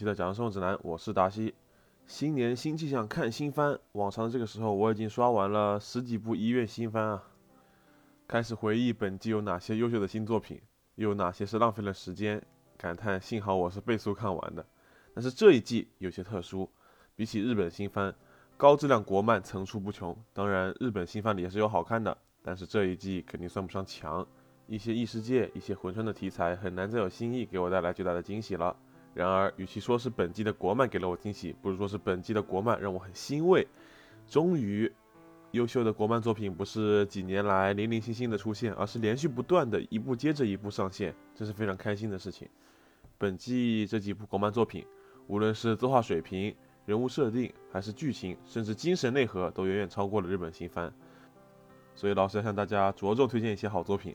家好，欢迎来到本期的讲生活指南，我是达西。新年新气象，看新番。往常的这个时候，我已经刷完了十几部医院新番啊，开始回忆本季有哪些优秀的新作品，又有哪些是浪费了时间，感叹幸好我是倍速看完的。但是这一季有些特殊，比起日本新番，高质量国漫层出不穷。当然，日本新番里也是有好看的，但是这一季肯定算不上强。一些异世界、一些魂穿的题材很难再有新意给我带来巨大的惊喜了。然而，与其说是本季的国漫给了我惊喜，不如说是本季的国漫让我很欣慰。终于，优秀的国漫作品不是几年来零零星星的出现，而是连续不断的一部接着一部上线，这是非常开心的事情。本季这几部国漫作品，无论是作画水平、人物设定，还是剧情，甚至精神内核，都远远超过了日本新番。所以，老师要向大家着重推荐一些好作品。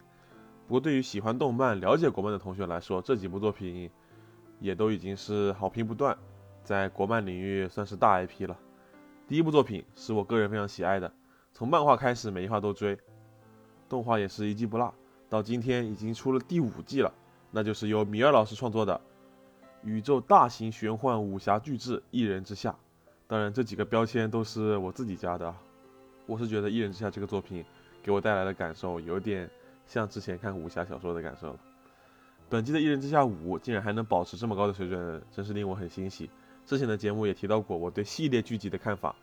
不过，对于喜欢动漫、了解国漫的同学来说，这几部作品。也都已经是好评不断，在国漫领域算是大 IP 了。第一部作品是我个人非常喜爱的，从漫画开始每一话都追，动画也是一季不落，到今天已经出了第五季了。那就是由米尔老师创作的宇宙大型玄幻武侠巨制《一人之下》。当然，这几个标签都是我自己加的。我是觉得《一人之下》这个作品给我带来的感受，有点像之前看武侠小说的感受了。本季的《一人之下五》竟然还能保持这么高的水准，真是令我很欣喜。之前的节目也提到过我对系列剧集的看法，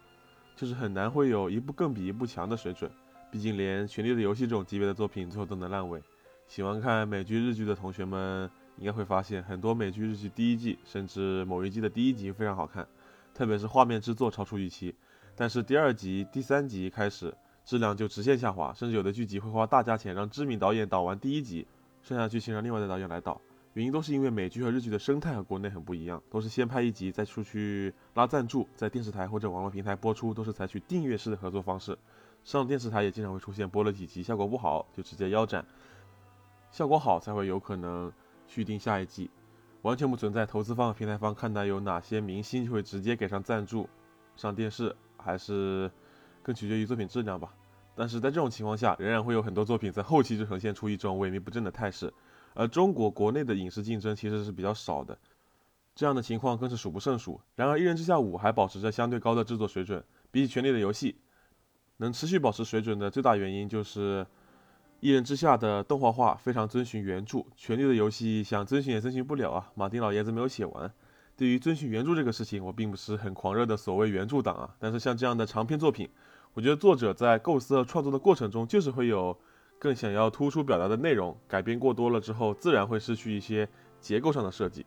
就是很难会有一部更比一部强的水准。毕竟连《权力的游戏》这种级别的作品最后都能烂尾。喜欢看美剧、日剧的同学们应该会发现，很多美剧、日剧第一季甚至某一季的第一集非常好看，特别是画面制作超出预期。但是第二集、第三集开始质量就直线下滑，甚至有的剧集会花大价钱让知名导演导完第一集。剩下剧情让另外的导演来导，原因都是因为美剧和日剧的生态和国内很不一样，都是先拍一集再出去拉赞助，在电视台或者网络平台播出，都是采取订阅式的合作方式。上电视台也经常会出现播了几集效果不好就直接腰斩，效果好才会有可能续订下一季，完全不存在投资方和平台方看待有哪些明星就会直接给上赞助上电视，还是更取决于作品质量吧。但是在这种情况下，仍然会有很多作品在后期就呈现出一种萎靡不振的态势，而中国国内的影视竞争其实是比较少的，这样的情况更是数不胜数。然而，《一人之下五》还保持着相对高的制作水准，比起《权力的游戏》，能持续保持水准的最大原因就是《一人之下》的动画化非常遵循原著，《权力的游戏》想遵循也遵循不了啊，马丁老爷子没有写完。对于遵循原著这个事情，我并不是很狂热的所谓原著党啊，但是像这样的长篇作品。我觉得作者在构思和创作的过程中，就是会有更想要突出表达的内容，改编过多了之后，自然会失去一些结构上的设计。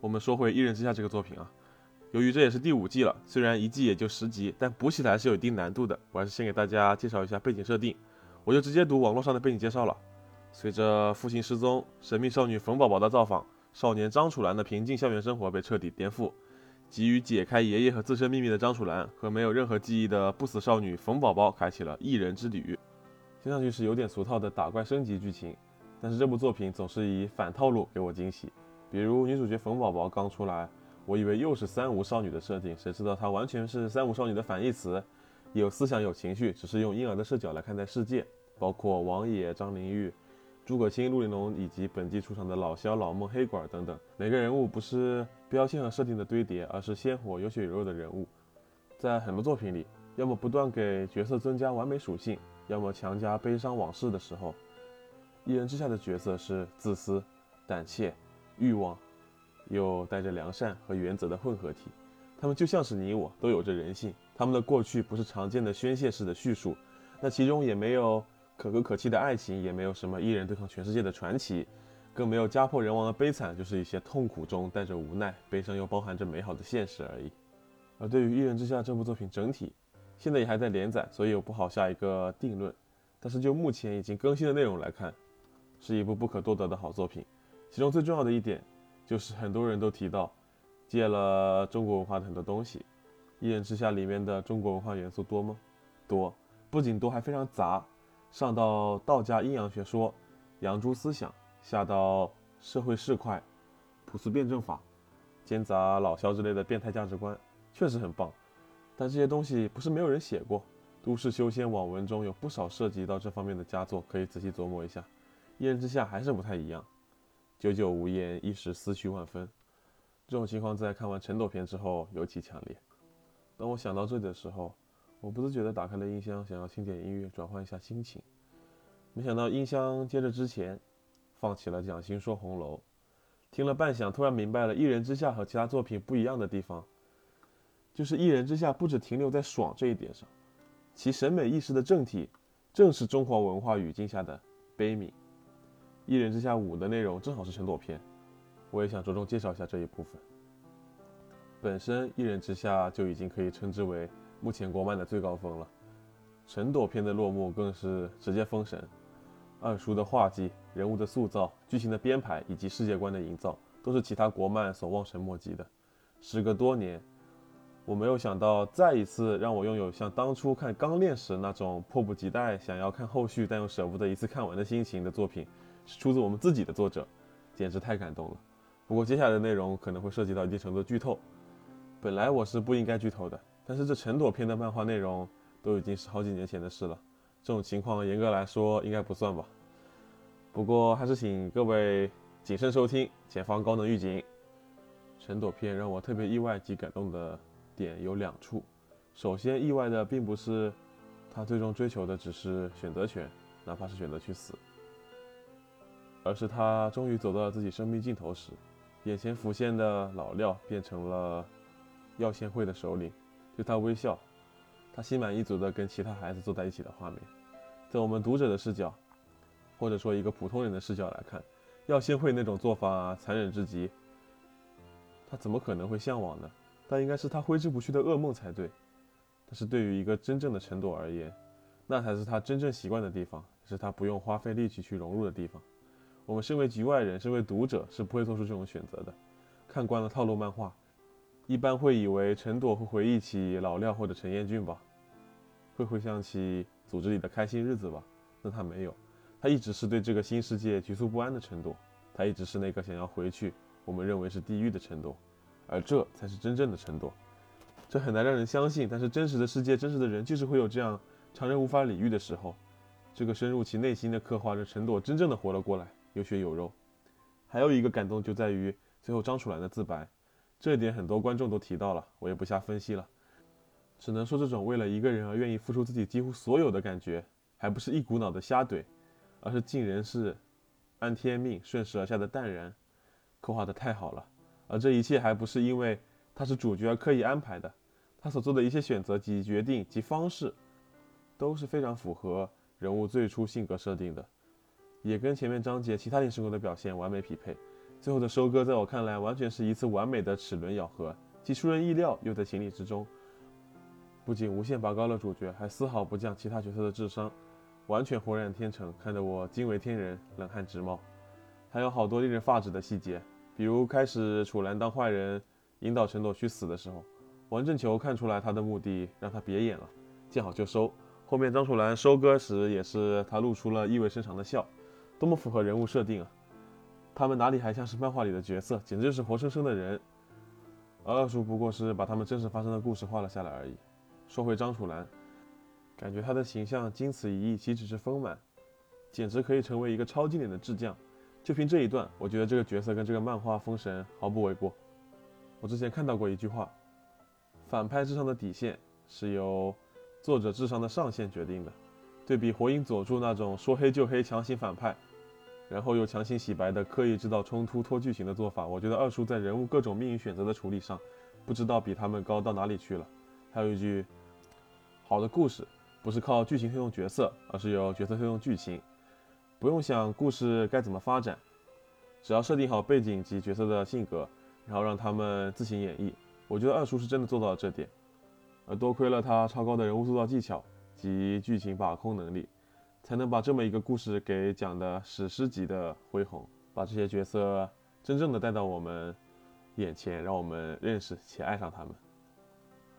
我们说回《一人之下》这个作品啊，由于这也是第五季了，虽然一季也就十集，但补起来是有一定难度的。我还是先给大家介绍一下背景设定，我就直接读网络上的背景介绍了。随着父亲失踪，神秘少女冯宝宝的造访，少年张楚岚的平静校园生活被彻底颠覆。急于解开爷爷和自身秘密的张楚岚和没有任何记忆的不死少女冯宝宝开启了一人之旅。听上去是有点俗套的打怪升级剧情，但是这部作品总是以反套路给我惊喜。比如女主角冯宝宝刚出来，我以为又是三无少女的设定，谁知道她完全是三无少女的反义词，有思想有情绪，只是用婴儿的视角来看待世界。包括王野、张灵玉。诸葛青、陆玲珑以及本季出场的老萧、老孟、黑管等等，每个人物不是标签和设定的堆叠，而是鲜活、有血有肉的人物。在很多作品里，要么不断给角色增加完美属性，要么强加悲伤往事的时候，一人之下的角色是自私、胆怯、欲望，又带着良善和原则的混合体。他们就像是你我，都有着人性。他们的过去不是常见的宣泄式的叙述，那其中也没有。可歌可泣的爱情，也没有什么一人对抗全世界的传奇，更没有家破人亡的悲惨，就是一些痛苦中带着无奈，悲伤又包含着美好的现实而已。而对于《一人之下》这部作品整体，现在也还在连载，所以我不好下一个定论。但是就目前已经更新的内容来看，是一部不可多得的好作品。其中最重要的一点，就是很多人都提到，借了中国文化的很多东西。《一人之下》里面的中国文化元素多吗？多，不仅多，还非常杂。上到道家阴阳学说、阳朱思想，下到社会市侩、朴素辩证法，兼杂老肖之类的变态价值观，确实很棒。但这些东西不是没有人写过，都市修仙网文中有不少涉及到这方面的佳作，可以仔细琢磨一下。一人之下还是不太一样，久久无言，一时思绪万分。这种情况在看完陈朵片之后尤其强烈。当我想到这里的时候，我不自觉地打开了音箱，想要听点音乐转换一下心情。没想到音箱接着之前放起了蒋欣说《红楼》，听了半晌，突然明白了《一人之下》和其他作品不一样的地方，就是《一人之下》不止停留在爽这一点上，其审美意识的正体正是中华文化语境下的悲悯。《一人之下五》的内容正好是陈朵篇，我也想着重介绍一下这一部分。本身《一人之下》就已经可以称之为目前国漫的最高峰了，陈朵片的落幕更是直接封神。二叔的画技、人物的塑造、剧情的编排以及世界观的营造，都是其他国漫所望尘莫及的。时隔多年，我没有想到再一次让我拥有像当初看《钢炼》时那种迫不及待想要看后续但又舍不得一次看完的心情的作品，是出自我们自己的作者，简直太感动了。不过接下来的内容可能会涉及到一定程度的剧透，本来我是不应该剧透的，但是这成朵片的漫画内容都已经是好几年前的事了。这种情况严格来说应该不算吧，不过还是请各位谨慎收听，前方高能预警。陈朵片让我特别意外及感动的点有两处，首先意外的并不是他最终追求的只是选择权，哪怕是选择去死，而是他终于走到了自己生命尽头时，眼前浮现的老廖变成了药仙会的首领，对他微笑。他心满意足地跟其他孩子坐在一起的画面，在我们读者的视角，或者说一个普通人的视角来看，药仙会那种做法残忍至极，他怎么可能会向往呢？那应该是他挥之不去的噩梦才对。但是对于一个真正的陈朵而言，那才是他真正习惯的地方，是他不用花费力气去融入的地方。我们身为局外人，身为读者，是不会做出这种选择的。看惯了套路漫画。一般会以为陈朵会回忆起老廖或者陈彦俊吧，会回想起组织里的开心日子吧？那他没有，他一直是对这个新世界局促不安的陈朵，他一直是那个想要回去，我们认为是地狱的陈朵，而这才是真正的陈朵。这很难让人相信，但是真实的世界，真实的人就是会有这样常人无法理喻的时候。这个深入其内心的刻画，着陈朵真正的活了过来，有血有肉。还有一个感动就在于最后张楚岚的自白。这一点很多观众都提到了，我也不瞎分析了，只能说这种为了一个人而愿意付出自己几乎所有的感觉，还不是一股脑的瞎怼，而是尽人事，安天命，顺势而下的淡然，刻画的太好了。而这一切还不是因为他是主角而刻意安排的，他所做的一切选择及决定及方式，都是非常符合人物最初性格设定的，也跟前面章节其他影视工的表现完美匹配。最后的收割，在我看来，完全是一次完美的齿轮咬合，既出人意料，又在情理之中。不仅无限拔高了主角，还丝毫不降其他角色的智商，完全浑然天成，看得我惊为天人，冷汗直冒。还有好多令人发指的细节，比如开始楚岚当坏人，引导陈朵去死的时候，王振球看出来他的目的，让他别演了，见好就收。后面张楚岚收割时，也是他露出了意味深长的笑，多么符合人物设定啊！他们哪里还像是漫画里的角色，简直就是活生生的人。而二叔不过是把他们真实发生的故事画了下来而已。说回张楚岚，感觉他的形象经此一役，岂止是丰满，简直可以成为一个超经典的智将。就凭这一段，我觉得这个角色跟这个漫画封神毫不为过。我之前看到过一句话：反派智商的底线是由作者智商的上限决定的。对比火影佐助那种说黑就黑、强行反派。然后又强行洗白的刻意制造冲突拖剧情的做法，我觉得二叔在人物各种命运选择的处理上，不知道比他们高到哪里去了。还有一句，好的故事不是靠剧情推动角色，而是由角色推动剧情，不用想故事该怎么发展，只要设定好背景及角色的性格，然后让他们自行演绎。我觉得二叔是真的做到了这点，而多亏了他超高的人物塑造技巧及剧情把控能力。才能把这么一个故事给讲的史诗级的恢宏，把这些角色真正的带到我们眼前，让我们认识且爱上他们。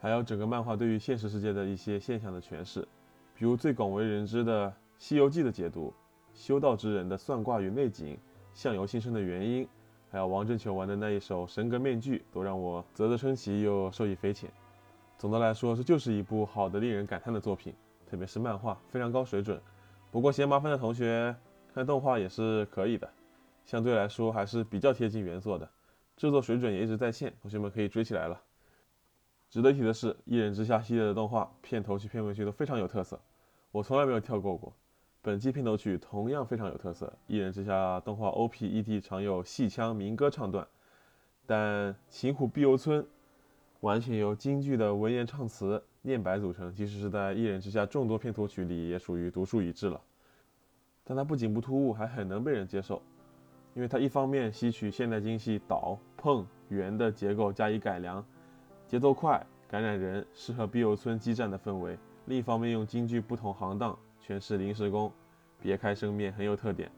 还有整个漫画对于现实世界的一些现象的诠释，比如最广为人知的《西游记》的解读，修道之人的算卦与内景，相由心生的原因，还有王振球玩的那一手神格面具，都让我啧啧称奇又受益匪浅。总的来说，这就是一部好的令人感叹的作品，特别是漫画非常高水准。不过嫌麻烦的同学看动画也是可以的，相对来说还是比较贴近原作的。制作水准也一直在线，同学们可以追起来了。值得一提的是，《一人之下》系列的动画片头曲、片尾曲都非常有特色，我从来没有跳过过。本季片头曲同样非常有特色，《一人之下》动画 OP/ED 常有戏腔民歌唱段，但秦虎碧游村完全由京剧的文言唱词念白组成，即使是在《一人之下》众多片头曲里，也属于独树一帜了。但它不仅不突兀，还很能被人接受，因为它一方面吸取现代京戏倒、碰、圆的结构加以改良，节奏快、感染人，适合碧游村激战的氛围；另一方面用京剧不同行当诠释临时工，别开生面，很有特点。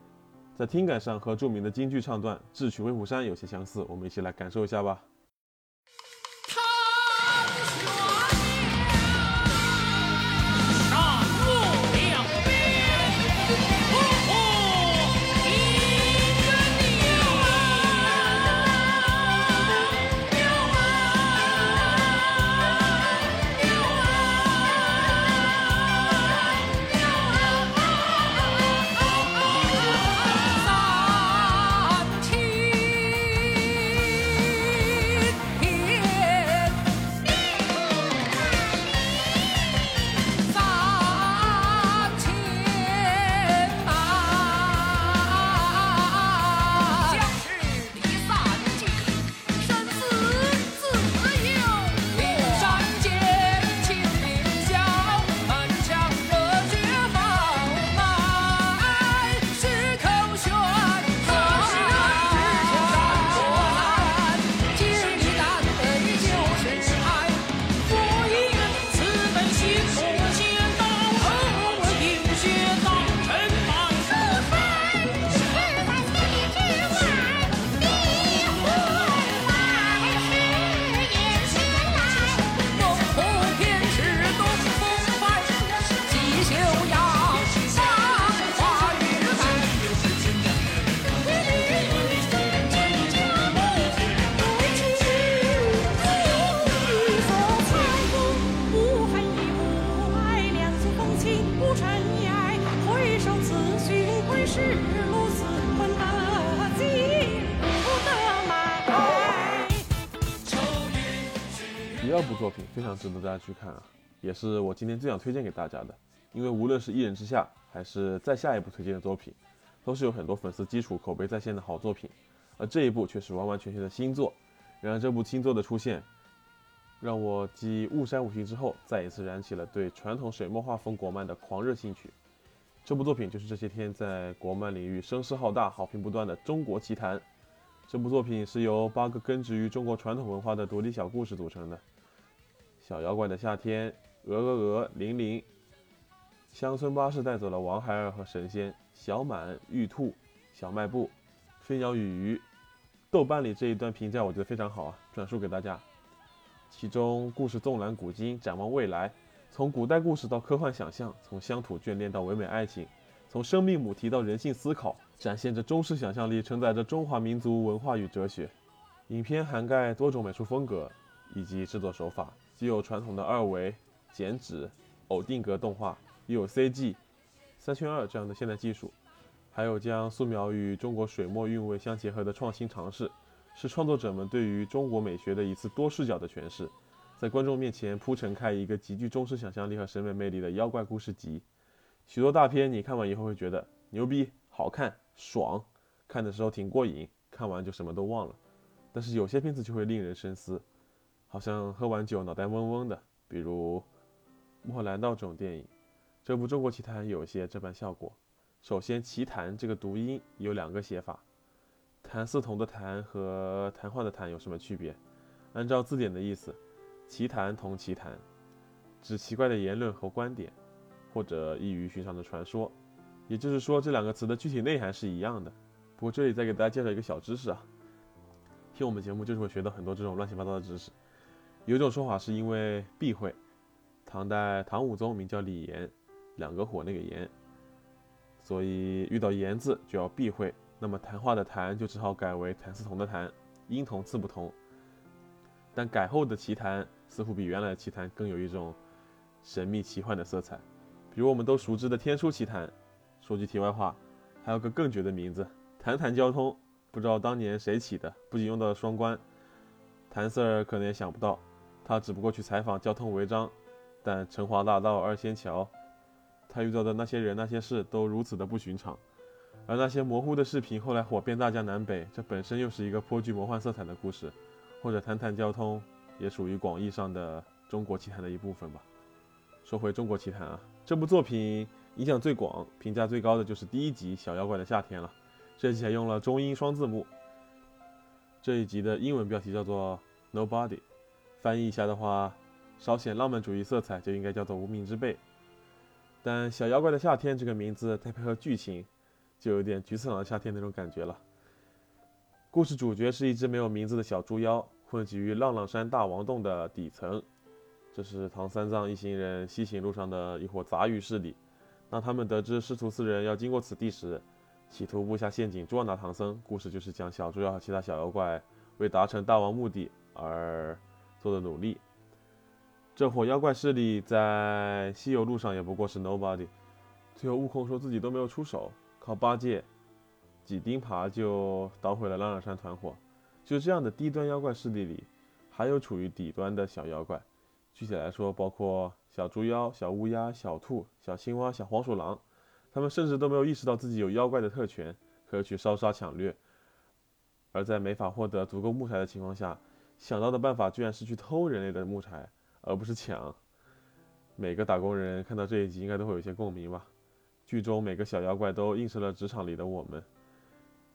在听感上和著名的京剧唱段《智取威虎山》有些相似，我们一起来感受一下吧。非常值得大家去看啊，也是我今天最想推荐给大家的。因为无论是一人之下，还是再下一部推荐的作品，都是有很多粉丝基础、口碑在线的好作品。而这一部却是完完全全的新作。然而这部新作的出现，让我继《雾山五行》之后，再一次燃起了对传统水墨画风国漫的狂热兴趣。这部作品就是这些天在国漫领域声势浩大、好评不断的《中国奇谭》。这部作品是由八个根植于中国传统文化的独立小故事组成的。小妖怪的夏天，鹅鹅鹅，玲玲，乡村巴士带走了王孩儿和神仙，小满，玉兔，小卖部，飞鸟与鱼。豆瓣里这一段评价我觉得非常好啊，转述给大家。其中故事纵览古今，展望未来，从古代故事到科幻想象，从乡土眷恋到唯美爱情，从生命母题到人性思考，展现着中式想象力，承载着中华民族文化与哲学。影片涵盖多种美术风格以及制作手法。既有传统的二维、剪纸、偶定格动画，又有 CG、三圈二这样的现代技术，还有将素描与中国水墨韵味相结合的创新尝试，是创作者们对于中国美学的一次多视角的诠释，在观众面前铺陈开一个极具中式想象力和审美魅力的妖怪故事集。许多大片你看完以后会觉得牛逼、好看、爽，看的时候挺过瘾，看完就什么都忘了。但是有些片子就会令人深思。好像喝完酒脑袋嗡嗡的，比如《莫兰道》这种电影。这部《中国奇谭》有些这般效果。首先，“奇谭”这个读音有两个写法，“谭嗣同”的“谭”和“谈话”的“谈”有什么区别？按照字典的意思，“奇谈”同“奇谈”，指奇怪的言论和观点，或者异于寻常的传说。也就是说，这两个词的具体内涵是一样的。不过这里再给大家介绍一个小知识啊，听我们节目就是会学到很多这种乱七八糟的知识。有种说法是因为避讳，唐代唐武宗名叫李炎，两个火那个炎，所以遇到炎字就要避讳。那么谈话的谈就只好改为谭嗣同的谭，音同字不同。但改后的奇谈似乎比原来的奇谈更有一种神秘奇幻的色彩，比如我们都熟知的天书奇谈。说句题外话，还有个更绝的名字——谈谈交通。不知道当年谁起的，不仅用到了双关，谭 Sir 可能也想不到，他只不过去采访交通违章，但成华大道二仙桥，他遇到的那些人那些事都如此的不寻常，而那些模糊的视频后来火遍大江南北，这本身又是一个颇具魔幻色彩的故事，或者谈谈交通，也属于广义上的中国奇谭的一部分吧。说回中国奇谭啊，这部作品影响最广、评价最高的就是第一集《小妖怪的夏天》了。这集还用了中英双字幕。这一集的英文标题叫做 Nobody，翻译一下的话，稍显浪漫主义色彩就应该叫做无名之辈。但《小妖怪的夏天》这个名字再配合剧情，就有点菊次郎的夏天那种感觉了。故事主角是一只没有名字的小猪妖，混迹于浪浪山大王洞的底层。这是唐三藏一行人西行路上的一伙杂鱼势力。当他们得知师徒四人要经过此地时，企图布下陷阱捉拿唐僧。故事就是讲小猪妖和其他小妖怪为达成大王目的而做的努力。这伙妖怪势力在西游路上也不过是 nobody。最后悟空说自己都没有出手，靠八戒几钉耙就捣毁了浪浪山团伙。就这样的低端妖怪势力里，还有处于底端的小妖怪。具体来说，包括小猪妖、小乌鸦、小兔、小青蛙、小黄鼠狼，他们甚至都没有意识到自己有妖怪的特权，可以去烧杀抢掠。而在没法获得足够木材的情况下，想到的办法居然是去偷人类的木材，而不是抢。每个打工人看到这一集，应该都会有一些共鸣吧。剧中每个小妖怪都映射了职场里的我们，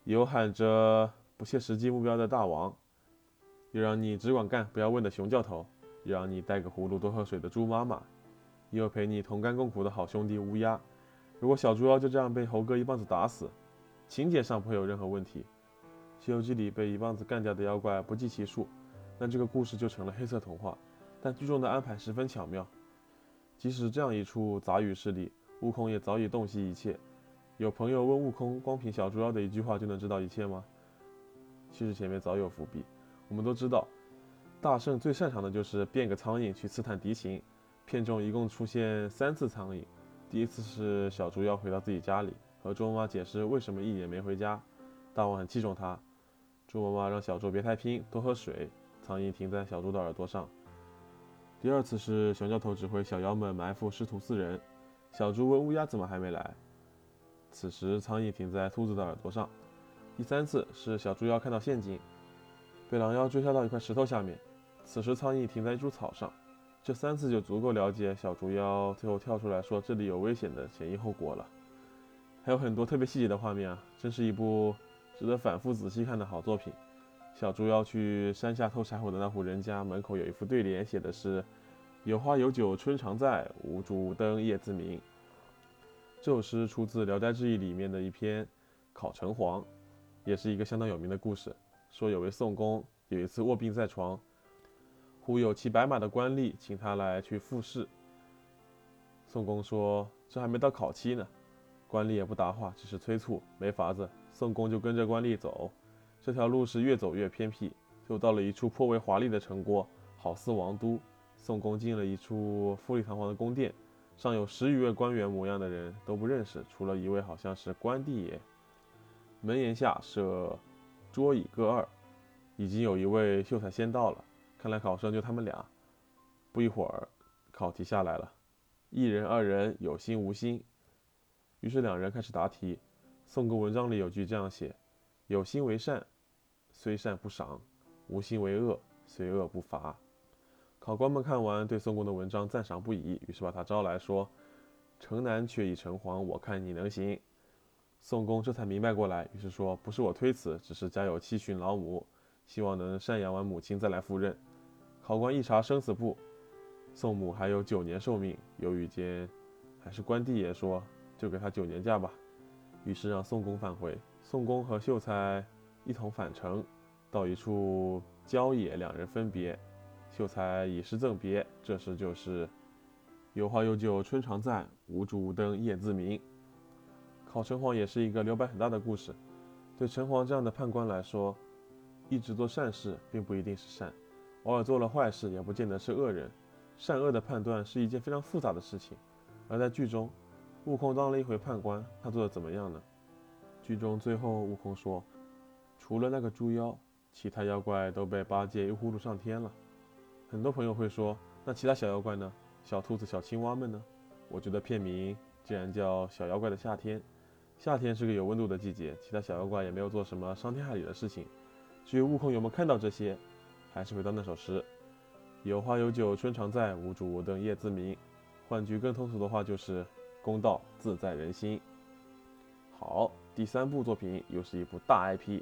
有喊着不切实际目标的大王，有让你只管干不要问的熊教头。有让你带个葫芦多喝水的猪妈妈，也有陪你同甘共苦的好兄弟乌鸦。如果小猪妖就这样被猴哥一棒子打死，情节上不会有任何问题。《西游记》里被一棒子干掉的妖怪不计其数，那这个故事就成了黑色童话。但剧中的安排十分巧妙，即使这样一处杂语势力，悟空也早已洞悉一切。有朋友问悟空：“光凭小猪妖的一句话就能知道一切吗？”其实前面早有伏笔，我们都知道。大圣最擅长的就是变个苍蝇去刺探敌情。片中一共出现三次苍蝇，第一次是小猪妖回到自己家里，和猪妈妈解释为什么一年没回家。大王很器重他，猪妈妈让小猪别太拼，多喝水。苍蝇停在小猪的耳朵上。第二次是熊教头指挥小妖们埋伏师徒四人，小猪问乌鸦怎么还没来，此时苍蝇停在兔子的耳朵上。第三次是小猪妖看到陷阱，被狼妖追杀到一块石头下面。此时，苍蝇停在一株草上，这三次就足够了解小猪妖最后跳出来说这里有危险的前因后果了。还有很多特别细节的画面啊，真是一部值得反复仔细看的好作品。小猪要去山下偷柴火的那户人家门口有一副对联，写的是“有花有酒春常在，无烛无灯夜自明”。这首诗出自《聊斋志异》里面的一篇《考城隍》，也是一个相当有名的故事。说有位宋公有一次卧病在床。忽有骑白马的官吏请他来去复试。宋公说：“这还没到考期呢。”官吏也不答话，只是催促。没法子，宋公就跟着官吏走。这条路是越走越偏僻，就到了一处颇为华丽的城郭，好似王都。宋公进了一处富丽堂皇的宫殿，上有十余位官员模样的人都不认识，除了一位好像是关帝爷。门檐下设桌椅各二，已经有一位秀才先到了。看来考生就他们俩。不一会儿，考题下来了，一人、二人有心无心。于是两人开始答题。宋公文章里有句这样写：“有心为善，虽善不赏；无心为恶，虽恶不罚。”考官们看完，对宋公的文章赞赏不已，于是把他招来说：“城南却已城隍，我看你能行。”宋公这才明白过来，于是说：“不是我推辞，只是家有七旬老母，希望能赡养完母亲再来赴任。”考官一查生死簿，宋母还有九年寿命。犹豫间，还是关帝爷说：“就给他九年假吧。”于是让宋公返回。宋公和秀才一同返程，到一处郊野，两人分别。秀才以诗赠别，这诗就是“有花有酒春常在，无烛无灯夜自明”。考城隍也是一个留白很大的故事。对城隍这样的判官来说，一直做善事并不一定是善。偶尔做了坏事，也不见得是恶人。善恶的判断是一件非常复杂的事情。而在剧中，悟空当了一回判官，他做的怎么样呢？剧中最后，悟空说：“除了那个猪妖，其他妖怪都被八戒一呼噜上天了。很多朋友会说，那其他小妖怪呢？小兔子、小青蛙们呢？我觉得片名既然叫《小妖怪的夏天》，夏天是个有温度的季节，其他小妖怪也没有做什么伤天害理的事情。至于悟空有没有看到这些，还是回到那首诗：有花有酒春常在，无烛无灯夜自明。换句更通俗的话，就是公道自在人心。好，第三部作品又是一部大 IP，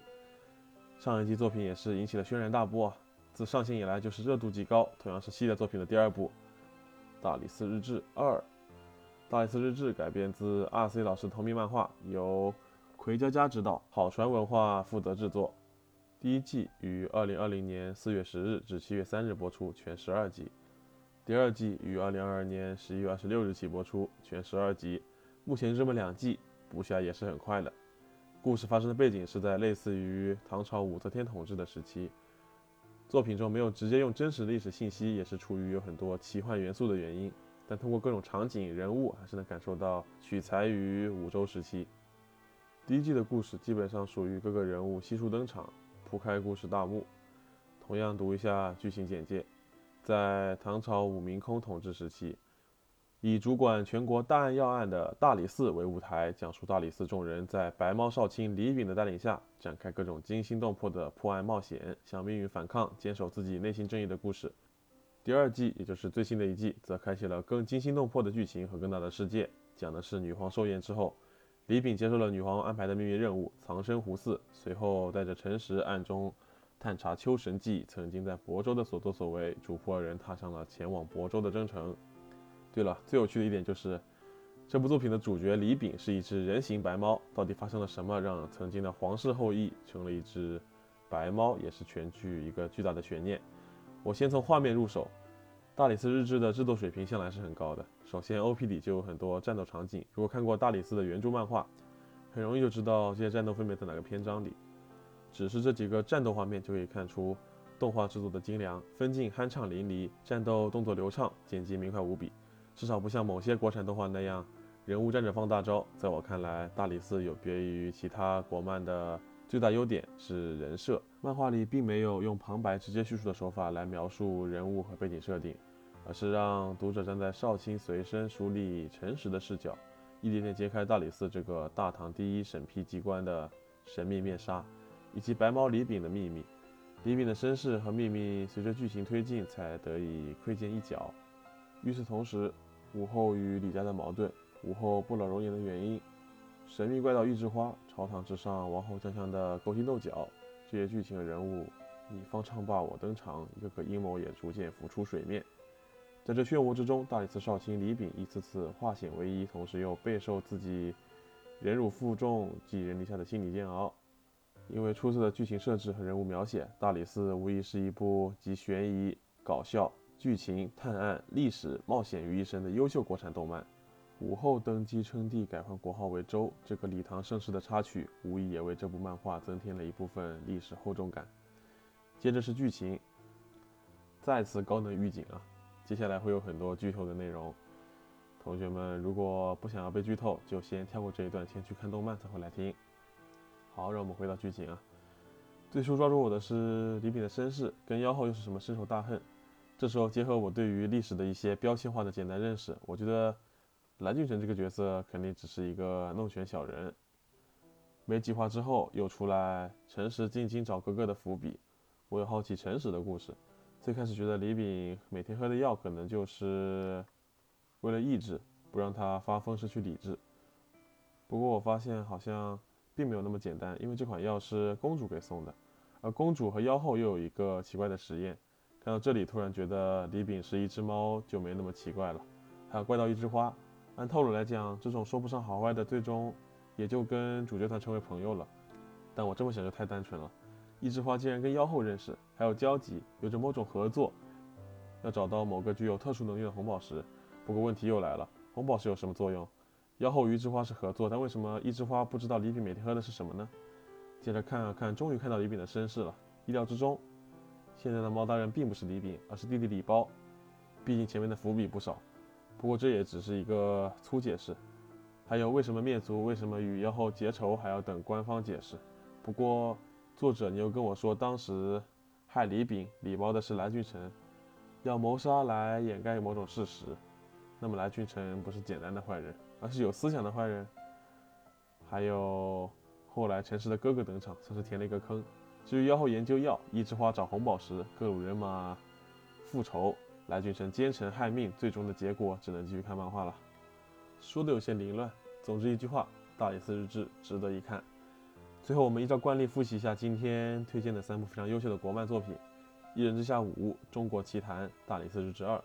上一季作品也是引起了轩然大波啊，自上线以来就是热度极高，同样是系列作品的第二部。《大理寺日志二》，《大理寺日志》改编自二 C 老师同名漫画，由葵佳佳执导，好传文化负责制作。第一季于二零二零年四月十日至七月三日播出，全十二集；第二季于二零二二年十一月二十六日起播出，全十二集。目前这么两季，补起来也是很快的。故事发生的背景是在类似于唐朝武则天统治的时期。作品中没有直接用真实历史信息，也是出于有很多奇幻元素的原因。但通过各种场景、人物，还是能感受到取材于五周时期。第一季的故事基本上属于各个人物悉数登场，铺开故事大幕。同样读一下剧情简介，在唐朝武明空统治时期。以主管全国大案要案的大理寺为舞台，讲述大理寺众人在白猫少卿李炳的带领下，展开各种惊心动魄的破案冒险，向命运反抗，坚守自己内心正义的故事。第二季，也就是最新的一季，则开启了更惊心动魄的剧情和更大的世界，讲的是女皇寿宴之后，李炳接受了女皇安排的秘密任务，藏身湖寺，随后带着陈实暗中探查秋神记曾经在亳州的所作所为，嘱咐二人踏上了前往亳州的征程。对了，最有趣的一点就是，这部作品的主角李炳是一只人形白猫。到底发生了什么，让曾经的皇室后裔成了一只白猫，也是全剧一个巨大的悬念。我先从画面入手，大理寺日志的制作水平向来是很高的。首先，OP 里就有很多战斗场景。如果看过大理寺的原著漫画，很容易就知道这些战斗分别在哪个篇章里。只是这几个战斗画面就可以看出动画制作的精良，分镜酣畅淋漓，战斗动作流畅，剪辑明快无比。至少不像某些国产动画那样，人物站着放大招。在我看来，大理寺有别于其他国漫的最大优点是人设。漫画里并没有用旁白直接叙述的手法来描述人物和背景设定，而是让读者站在少卿随身书吏诚实的视角，一点点揭开大理寺这个大唐第一审批机关的神秘面纱，以及白毛李炳的秘密。李炳的身世和秘密随着剧情推进才得以窥见一角。与此同时，武后与李家的矛盾，武后不老容颜的原因，神秘怪盗玉枝花，朝堂之上王侯将相的勾心斗角，这些剧情人物，你方唱罢我登场，一个个阴谋也逐渐浮出水面。在这漩涡之中，大理寺少卿李炳一次次化险为夷，同时又备受自己忍辱负重、寄人篱下的心理煎熬。因为出色的剧情设置和人物描写，大理寺无疑是一部集悬疑、搞笑。剧情、探案、历史、冒险于一身的优秀国产动漫。武后登基称帝，改换国号为周，这个李唐盛世的插曲，无疑也为这部漫画增添了一部分历史厚重感。接着是剧情，再次高能预警啊！接下来会有很多剧透的内容，同学们如果不想要被剧透，就先跳过这一段，先去看动漫才会来听。好，让我们回到剧情啊。最初抓住我的是李炳的身世，跟妖后又是什么深仇大恨？这时候结合我对于历史的一些标签化的简单认识，我觉得蓝俊成这个角色肯定只是一个弄权小人。没几话之后又出来诚实进京找哥哥的伏笔，我有好奇诚实的故事。最开始觉得李炳每天喝的药可能就是为了抑制，不让他发疯失去理智。不过我发现好像并没有那么简单，因为这款药是公主给送的，而公主和妖后又有一个奇怪的实验。看到这里，突然觉得李炳是一只猫就没那么奇怪了。还有怪盗一枝花，按套路来讲，这种说不上好坏的，最终也就跟主角团成为朋友了。但我这么想就太单纯了。一枝花竟然跟妖后认识，还有交集，有着某种合作，要找到某个具有特殊能力的红宝石。不过问题又来了，红宝石有什么作用？妖后与一枝花是合作，但为什么一枝花不知道李炳每天喝的是什么呢？接着看啊看，终于看到李炳的身世了，意料之中。现在的猫大人并不是李炳，而是弟弟李包。毕竟前面的伏笔不少，不过这也只是一个粗解释。还有为什么灭族，为什么与妖后结仇，还要等官方解释。不过作者你又跟我说当时害李炳、李包的是来俊臣，要谋杀来掩盖某种事实，那么来俊臣不是简单的坏人，而是有思想的坏人。还有后来陈氏的哥哥登场，算是填了一个坑。至于妖后研究药，一枝花找红宝石，各路人马复仇，来俊臣奸臣害命，最终的结果只能继续看漫画了。说的有些凌乱，总之一句话，《大理寺日志》值得一看。最后，我们依照惯例复习一下今天推荐的三部非常优秀的国漫作品：《一人之下五》《中国奇谭》《大理寺日志二》，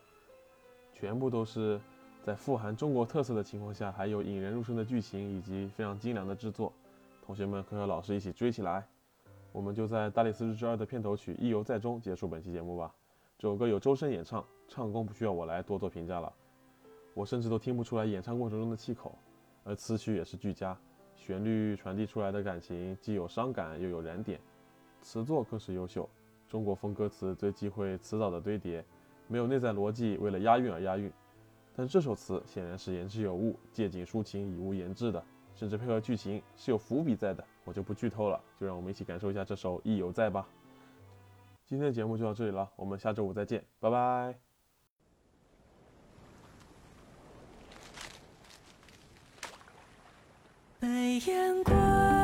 全部都是在富含中国特色的情况下，还有引人入胜的剧情以及非常精良的制作。同学们可和老师一起追起来！我们就在《大理寺日志二》的片头曲《意犹在》中结束本期节目吧。这首歌由周深演唱，唱功不需要我来多做评价了。我甚至都听不出来演唱过程中的气口，而词曲也是俱佳。旋律传递出来的感情既有伤感又有燃点，词作更是优秀。中国风歌词最忌讳词藻的堆叠，没有内在逻辑，为了押韵而押韵。但这首词显然是言之有物，借景抒情，以物言志的，甚至配合剧情是有伏笔在的。我就不剧透了，就让我们一起感受一下这首《意犹在》吧。今天的节目就到这里了，我们下周五再见，拜拜。被雁过。